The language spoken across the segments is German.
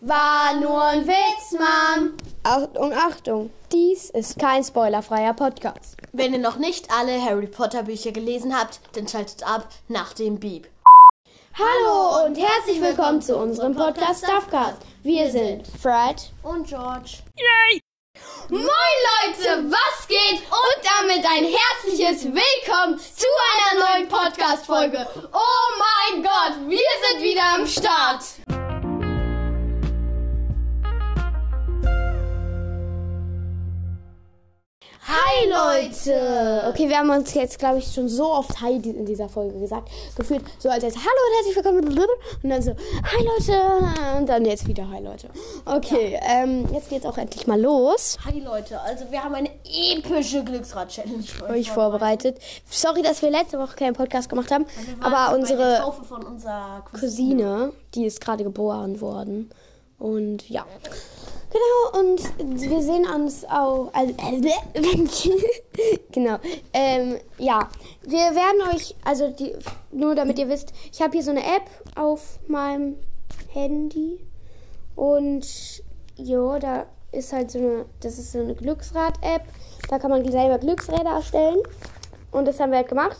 War nur ein Witz, Mom. Achtung, Achtung, dies ist kein spoilerfreier Podcast. Wenn ihr noch nicht alle Harry Potter Bücher gelesen habt, dann schaltet ab nach dem Beep. Hallo und herzlich willkommen zu unserem Podcast Stuffcast. Wir sind Fred Und George. Moin Leute, was geht? Und damit ein herzliches Willkommen zu einer neuen Podcast-Folge. Oh mein Gott, wir sind wieder am Start. Hi Leute! Okay, wir haben uns jetzt, glaube ich, schon so oft Hi in dieser Folge gesagt. Gefühlt so als jetzt Hallo und herzlich willkommen. Und dann so Hi Leute! Und dann jetzt wieder Hi Leute. Okay, ähm, jetzt geht's auch endlich mal los. Hi Leute, also wir haben eine epische Glücksrad-Challenge für euch vorbereitet. Sorry, dass wir letzte Woche keinen Podcast gemacht haben, aber unsere Cousine. Cousine, die ist gerade geboren worden. Und ja. Genau, und wir sehen uns auch. Also, genau. Ähm, ja, wir werden euch, also die, nur damit ihr wisst, ich habe hier so eine App auf meinem Handy. Und ja, da ist halt so eine, das ist so eine Glücksrad-App. Da kann man selber Glücksräder erstellen. Und das haben wir halt gemacht.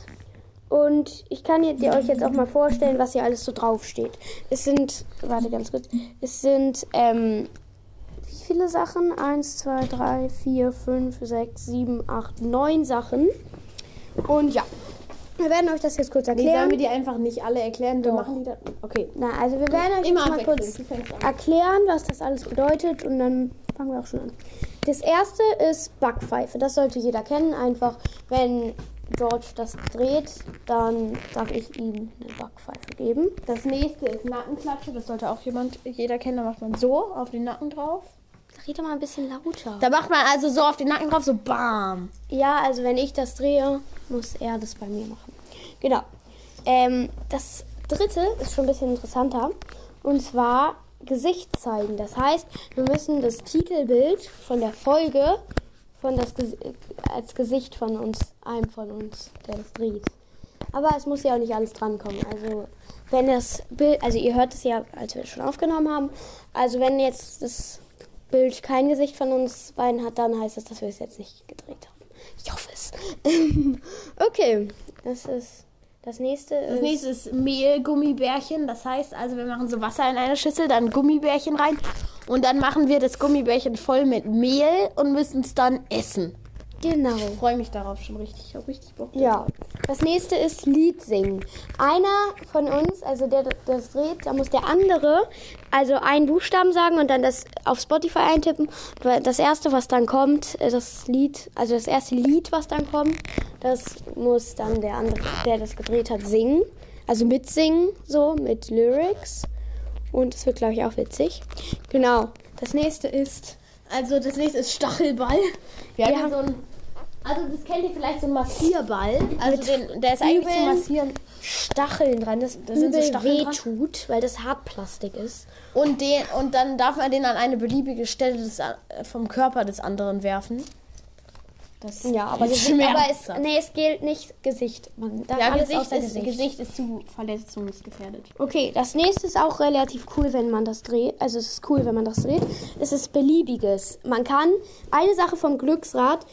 Und ich kann dir euch jetzt auch mal vorstellen, was hier alles so draufsteht. Es sind, warte ganz kurz, es sind, ähm, wie viele Sachen? Eins, zwei, drei, vier, fünf, sechs, sieben, acht, neun Sachen. Und ja, wir werden euch das jetzt kurz Nee, sollen erklären. wir die einfach nicht alle erklären? Wir Doch. machen die dann. Okay. Na, also wir werden euch mal kurz erklären, was das alles bedeutet und dann fangen wir auch schon an. Das erste ist Backpfeife. Das sollte jeder kennen. Einfach, wenn George das dreht, dann darf ich ihm eine Backpfeife geben. Das nächste ist Nackenklatsche. Das sollte auch jemand, jeder kennen. Da macht man so auf den Nacken drauf. Red doch mal ein bisschen lauter. Da macht man also so auf den Nacken drauf, so bam. Ja, also wenn ich das drehe, muss er das bei mir machen. Genau. Ähm, das dritte ist schon ein bisschen interessanter. Und zwar Gesicht zeigen. Das heißt, wir müssen das Titelbild von der Folge von das als Gesicht von uns, einem von uns, der das dreht. Aber es muss ja auch nicht alles drankommen. Also wenn das Bild, also ihr hört es ja, als wir es schon aufgenommen haben. Also wenn jetzt das Bild kein Gesicht von uns beiden hat, dann heißt das, dass wir es jetzt nicht gedreht haben. Ich hoffe es. okay, das ist das nächste. Das ist, nächste ist Mehlgummibärchen. Das heißt also, wir machen so Wasser in eine Schüssel, dann Gummibärchen rein. Und dann machen wir das Gummibärchen voll mit Mehl und müssen es dann essen. Genau. Ich freue mich darauf schon richtig. Ich habe richtig Bock. Ja, das nächste ist Lied singen. Einer von uns, also der das dreht, da muss der andere also einen Buchstaben sagen und dann das auf Spotify eintippen. Das erste, was dann kommt, äh, das Lied, also das erste Lied, was dann kommt, das muss dann der andere, der das gedreht hat, singen. Also mitsingen, so mit Lyrics. Und das wird, glaube ich, auch witzig. Genau. Das nächste ist Also das nächste ist Stachelball. Wir Wir haben so ein, also das kennt ihr vielleicht so ein Massierball. Also den, der ist eigentlich zum. Massieren. Stacheln dran, das Da sind so Stacheln dran? wehtut, weil das Hartplastik ist. Und, den, und dann darf man den an eine beliebige Stelle des, äh, vom Körper des anderen werfen. Das Ja, aber, ist Gesicht, aber es, nee, es gilt nicht Gesicht. Man Ja, Gesicht ist, Gesicht. ist zu verletzungsgefährdet. Okay, das nächste ist auch relativ cool, wenn man das dreht. Also es ist cool, wenn man das dreht. Es ist beliebiges. Man kann eine Sache vom Glücksrad,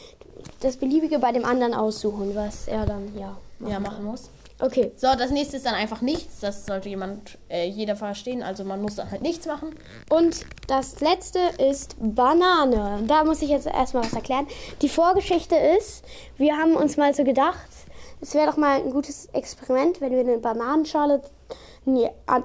das beliebige bei dem anderen aussuchen, was er dann ja. Ja, machen muss. Okay. So, das nächste ist dann einfach nichts. Das sollte jemand, äh, jeder verstehen. Also man muss dann halt nichts machen. Und das letzte ist Banane. Da muss ich jetzt erstmal was erklären. Die Vorgeschichte ist, wir haben uns mal so gedacht, es wäre doch mal ein gutes Experiment, wenn wir eine Bananenschale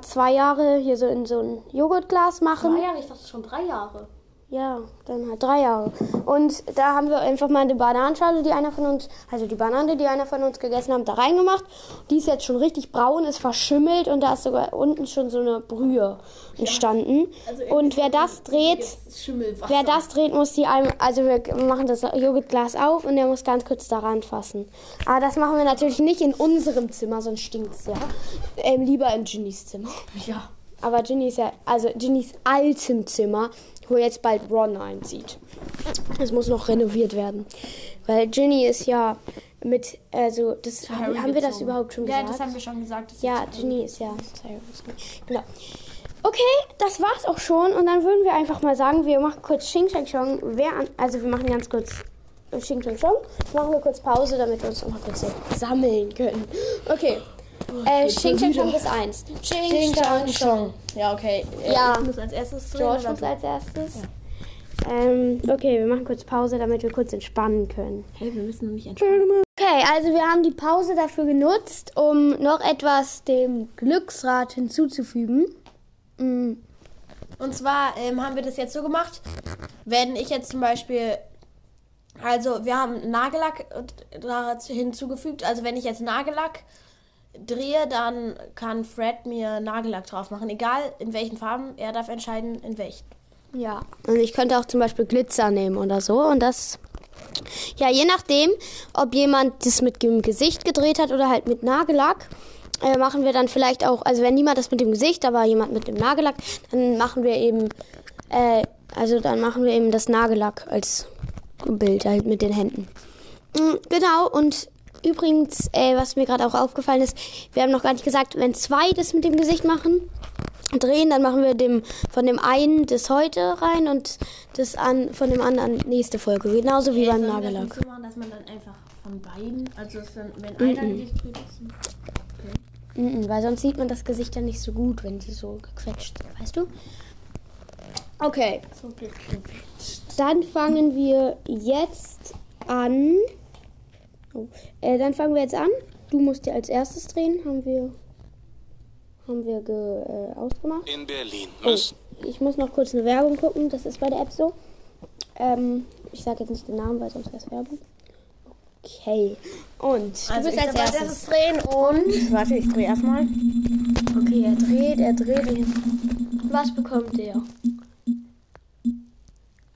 zwei Jahre hier so in so ein Joghurtglas machen. Jahre, ich dachte schon drei Jahre. Ja, dann halt drei Jahre. Und da haben wir einfach mal eine Bananenschale, die einer von uns, also die Banane, die einer von uns gegessen hat, da reingemacht. Die ist jetzt schon richtig braun, ist verschimmelt und da ist sogar unten schon so eine Brühe entstanden. Also und wer das dreht, wer das dreht, muss die einem, also wir machen das Joghurtglas auf und der muss ganz kurz daran fassen. Aber das machen wir natürlich nicht in unserem Zimmer, sonst stinkt's ja. Ähm, lieber in Ginnys Zimmer. Ja. Aber Ginny ist ja, also Ginnys altem Zimmer, wo jetzt bald Ron einzieht. Das muss noch renoviert werden. Weil Ginny ist ja mit, also, das, Harry haben wir das überhaupt schon Ja, gesagt? das haben wir schon gesagt. Ja, Ginny ist ja. Genau. Okay, das war's auch schon. Und dann würden wir einfach mal sagen, wir machen kurz Xing Shang Chong. Wer an, also wir machen ganz kurz Xing Shang Chong. Machen wir kurz Pause, damit wir uns noch mal kurz sammeln können. Okay. Äh, Xing Shang Chong bis 1. Ching, Chang, Chong. Ja, okay. Äh, Ja. Ich muss als erstes drehen. George muss als erstes. Ähm, okay, wir machen kurz Pause, damit wir kurz entspannen können. Hey, wir müssen noch nicht entspannen. Okay, also wir haben die Pause dafür genutzt, um noch etwas dem Glücksrad hinzuzufügen. Mm, Und zwar ähm, haben wir das jetzt so gemacht, wenn ich jetzt zum Beispiel, also wir haben Nagellack äh, hinzugefügt, also wenn ich jetzt Nagellack drehe, dann kann Fred mir Nagellack drauf machen, egal in welchen Farben, er darf entscheiden, in welchen. Ja. Und ich könnte auch zum Beispiel Glitzer nehmen oder so. Und das, ja, je nachdem, ob jemand das mit dem Gesicht gedreht hat oder halt mit Nagellack, äh, machen wir dann vielleicht auch, also wenn niemand das mit dem Gesicht, aber jemand mit dem Nagellack, dann machen wir eben, äh, also dann machen wir eben das Nagellack als Bild halt mit den Händen. Mm, Genau, und übrigens, äh, was mir gerade auch aufgefallen ist, wir haben noch gar nicht gesagt, wenn zwei das mit dem Gesicht machen, drehen, dann machen wir dem von dem einen das heute rein und das an von dem anderen nächste Folge. Genauso wie beim Nagellack. so machen, dass man dann einfach von beiden, also dann, wenn einer Gesicht dreht, ist Mhm, weil sonst sieht man das Gesicht ja nicht so gut, wenn die so gequetscht sind, weißt du? Okay, so gequetscht. dann fangen wir jetzt an. Oh, äh, dann fangen wir jetzt an. Du musst dir als erstes drehen, haben wir haben wir ge, äh, ausgemacht. In Berlin Oh, müssen ich muss noch kurz eine Werbung gucken. Das ist bei der App so. Ähm, ich sage jetzt nicht den Namen, weil sonst wäre es Werbung. Okay. Und du Also bist ich als erstes drehen und, warte, ich drehe erstmal. Okay, er dreht, er dreht. Was bekommt er?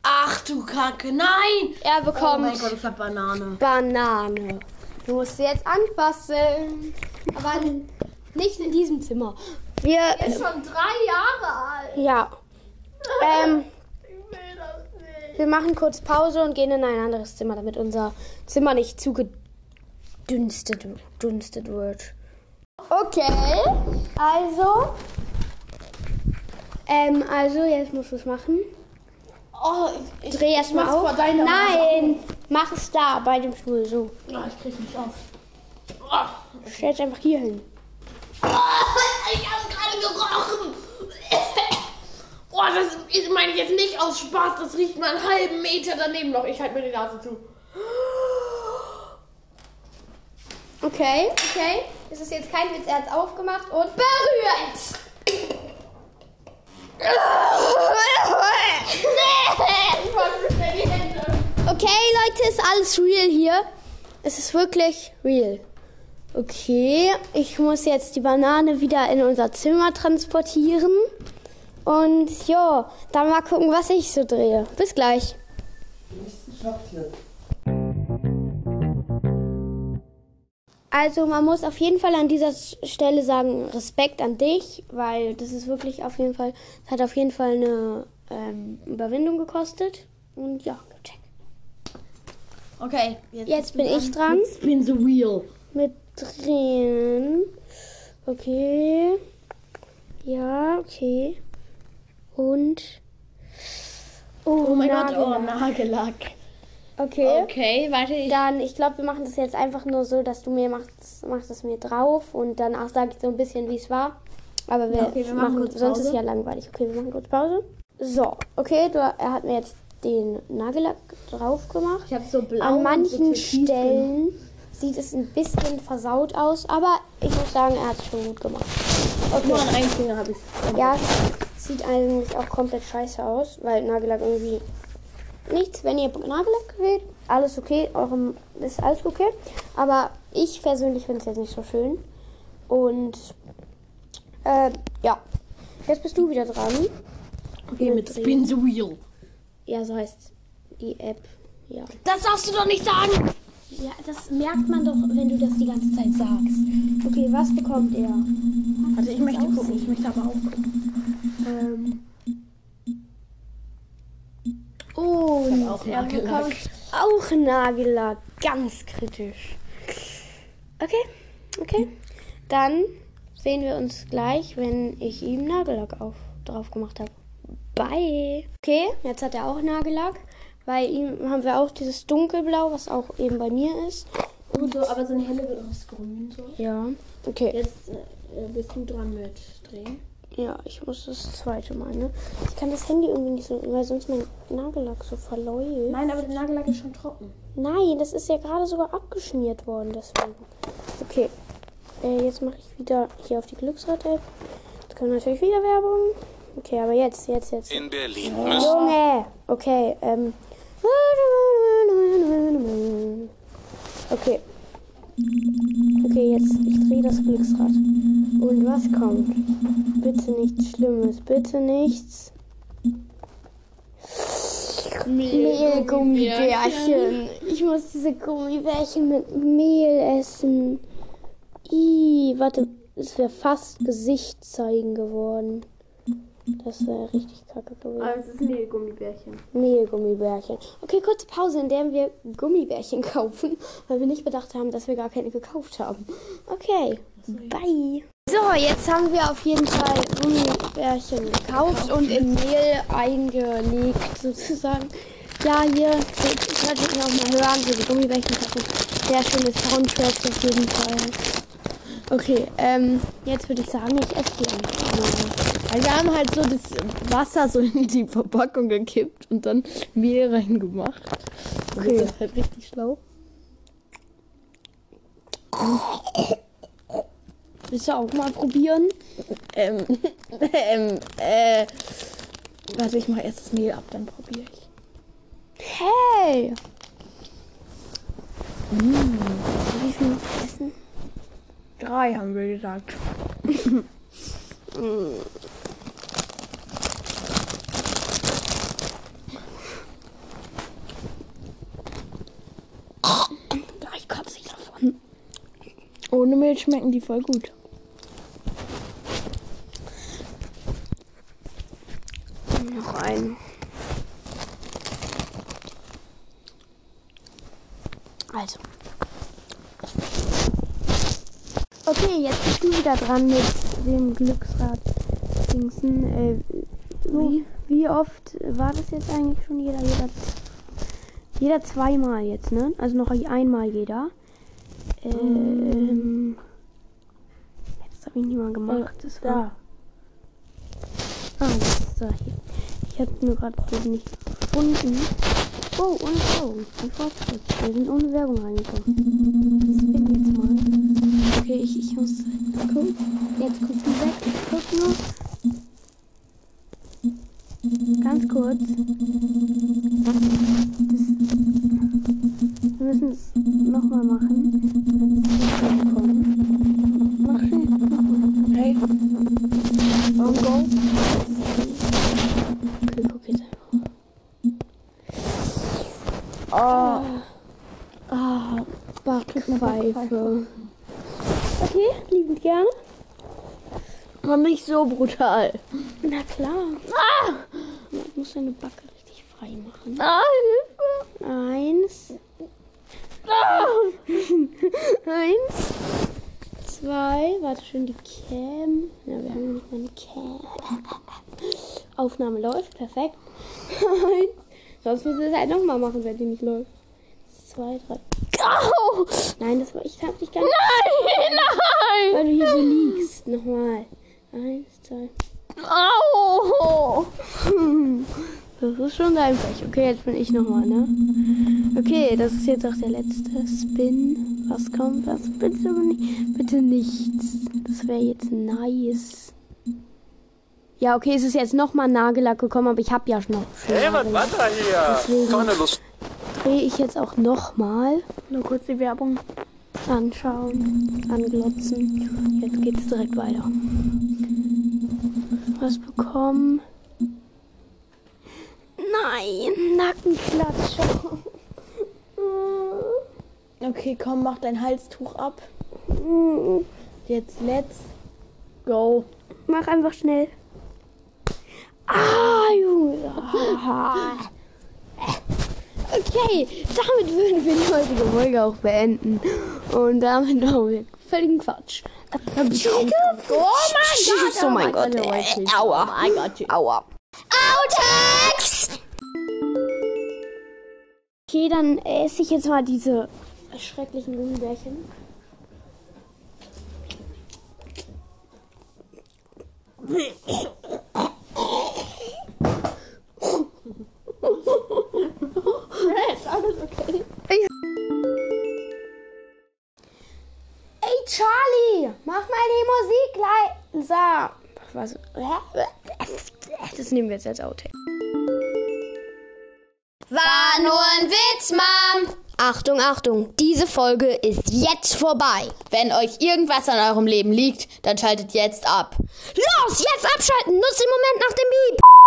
Ach du Kacke, nein! Er Oh bekommt mein Gott, ich hab Banane. Banane. Du musst sie jetzt anfassen. Aber nicht in diesem Zimmer. Wir. ist schon drei Jahre alt. Ja. Ähm, Ich will das nicht. wir machen kurz Pause und gehen in ein anderes Zimmer, damit unser Zimmer nicht zugedünstet dünstet wird. Okay. Also. Ähm, also, jetzt musst du es machen. Oh, ich, ich Dreh erst mal mach's auf. vor Nein! Mach es da bei dem Stuhl. So. Oh, ich krieg nicht auf. Oh, Stell es einfach hier hin. ich hab gerade gerochen. Oh, das ist- meine ich jetzt nicht aus Spaß. Das riecht mal einen halben Meter daneben noch. Ich halte mir die Nase zu. Okay, okay. Es ist jetzt kein Witz, er hat es aufgemacht und berührt. Okay, Leute, ist alles real hier. Es ist wirklich real. Okay, ich muss jetzt die Banane wieder in unser Zimmer transportieren. Und ja, dann mal gucken, was ich so drehe. Bis gleich. Also man muss auf jeden Fall an dieser Stelle sagen, Respekt an dich, weil das ist wirklich auf jeden Fall, es hat auf jeden Fall eine ähm, Überwindung gekostet. Und ja, check. Okay, Jetzt bin ich dran bin so real. mit drehen. Okay. Ja, okay. Und. Oh, Oh mein Gott, oh, Nagellack. Nagellack. Okay. Okay, warte, ich. Dann, ich glaube, wir machen das jetzt einfach nur so, dass du mir machst, machst es mir drauf und danach sage ich so ein bisschen, wie es war. Aber wir, Okay, wir machen machen, kurz sonst ist ja langweilig. Okay, wir machen kurz Pause. So, okay, du, er hat mir jetzt den Nagellack drauf gemacht. Ich habe so blau. An so manchen Stellen sieht es ein bisschen versaut aus, aber ich muss sagen, er hat es schon gut gemacht. drin. Nur an einem Finger habe ich Ja, es sieht eigentlich auch komplett scheiße aus, weil Nagellack irgendwie nichts. Wenn ihr Nagellack wählt, alles okay, eurem ist alles okay. Aber ich persönlich finde es jetzt nicht so schön. Und äh, ja, jetzt bist du wieder dran. Okay, mit Spin the Wheel. Ja, so heißt die App. Ja. Das darfst du doch nicht sagen. Ja, das merkt man doch, wenn du das die ganze Zeit sagst. Okay, was bekommt er? Warte, ich möchte gucken. Ich möchte aber auch gucken. Ähm. Und auch er Nagellack. bekommt auch Nagellack. Ganz kritisch. Okay, okay. Dann sehen wir uns gleich, wenn ich ihm Nagellack drauf gemacht habe. Bye. Okay, jetzt hat er auch Nagellack. Bei ihm haben wir auch dieses dunkelblau, was auch eben bei mir ist. Und so, aber so eine helle wird aus grün so. Ja. Okay. Jetzt äh, bist du dran mit drehen. Ja, ich muss das zweite Mal, ne? Ich kann das Handy irgendwie nicht so, weil sonst mein Nagellack so verläuft. Nein, aber der Nagellack ist schon trocken. Nein, das ist ja gerade sogar abgeschmiert worden, deswegen. Okay. Äh, jetzt mache ich wieder hier auf die Glücksrad-App. Jetzt kommt natürlich wieder Werbung. Okay, aber jetzt, jetzt, jetzt. In Berlin müssen Junge! Okay, ähm. Okay. Okay, jetzt, ich drehe das Glücksrad. Und was kommt? Bitte nichts Schlimmes, bitte nichts. Mehlgummibärchen. Ich muss diese Gummibärchen mit Mehl essen. Ih, warte, es wäre fast Gesicht zeigen geworden. Das wäre richtig kacke gewesen. Aber es ist Mehlgummibärchen. Mehlgummibärchen. Okay, kurze Pause, in der wir Gummibärchen kaufen, weil wir nicht bedacht haben, dass wir gar keine gekauft haben. Okay, bye. So, jetzt haben wir auf jeden Fall Gummibärchen gekauft und in Mehl eingelegt, sozusagen. Ja, hier, solltet ihr auch mal hören, so die Gummibärchen kaufen. Sehr schönes Soundtrack auf jeden Fall. Okay, ähm, jetzt würde ich sagen, ich esse die einfach. Also wir haben halt so das Wasser so in die Verpackung gekippt und dann Mehl reingemacht. Okay. Das ist halt richtig schlau. Willst du auch mal probieren? Ähm, ähm, äh, warte, ich mache erst das Mehl ab, dann probiere ich. Hey! Essen? Drei haben wir gesagt. Gleich kotze ich davon. Ohne Mehl schmecken die voll gut. Noch einen. Also. Okay, jetzt bist du wieder dran mit dem Glücksrad. Dingsen. Äh, wie, wie oft war das jetzt eigentlich schon jeder? Jeder, jeder zweimal jetzt, ne? Also noch einmal jeder. Ähm. Jetzt habe ich nicht mal gemacht. Das war. Ah, ist da hier. Ich habe nur gerade nicht gefunden. Oh, ohne Werbung. Ein Fortschritt. Wir sind ohne Werbung reingekommen. Das bin jetzt mal. Okay, ich, ich muss gucken. Jetzt gucken weg. Ich guck nur. Ganz kurz. Das, wir müssen es nochmal machen. Mach schnell. Nochmal. Hey, on go. Okay, guck jetzt einfach. Oh, Ah, Backpfeife. Okay, liebend gerne. war nicht so brutal. Na klar. Ah! Man muss seine Backe richtig frei machen. Ah, Eins. Eins. Zwei. Warte schön, die Cam. Ja, wir haben nicht mal eine Cam. Aufnahme läuft. Perfekt. Eins. Sonst müssen wir es halt nochmal machen, wenn die nicht läuft. Zwei, drei. Au! Nein, das war. Ich hab dich gar nicht. Nein, nein. Weil du hier so liegst. Nochmal. Eins, zwei. Au. Das ist schon dein Pech. Okay, jetzt bin ich nochmal, ne? Okay, das ist jetzt auch der letzte Spin. Was kommt? Was? Bitte nicht. Bitte nichts. Das wäre jetzt nice. Ja, okay, es ist jetzt nochmal Nagellack gekommen, aber ich habe ja schon noch. Hey, was war da hier? Deswegen- Keine Lust. Drehe ich jetzt auch nochmal. Nur kurz die Werbung. Anschauen, anglotzen. Jetzt geht's direkt weiter. Was bekommen? Nein, Nackenklatscher. Okay, komm, mach dein Halstuch ab. Jetzt let's go. Mach einfach schnell. Ah, Junge. Okay, damit würden wir die heutige Folge auch beenden. Und damit machen wir völligen Quatsch. Oh mein Gott. Oh mein Gott. Aua. Aua. Outtakes! Okay, dann esse ich jetzt mal diese schrecklichen Gummibärchen. Was? Das nehmen wir jetzt als Outtake. War nur ein Witz, Mom. Achtung, Achtung, diese Folge ist jetzt vorbei. Wenn euch irgendwas an eurem Leben liegt, dann schaltet jetzt ab. Los, jetzt abschalten, nutzt den Moment nach dem Beep.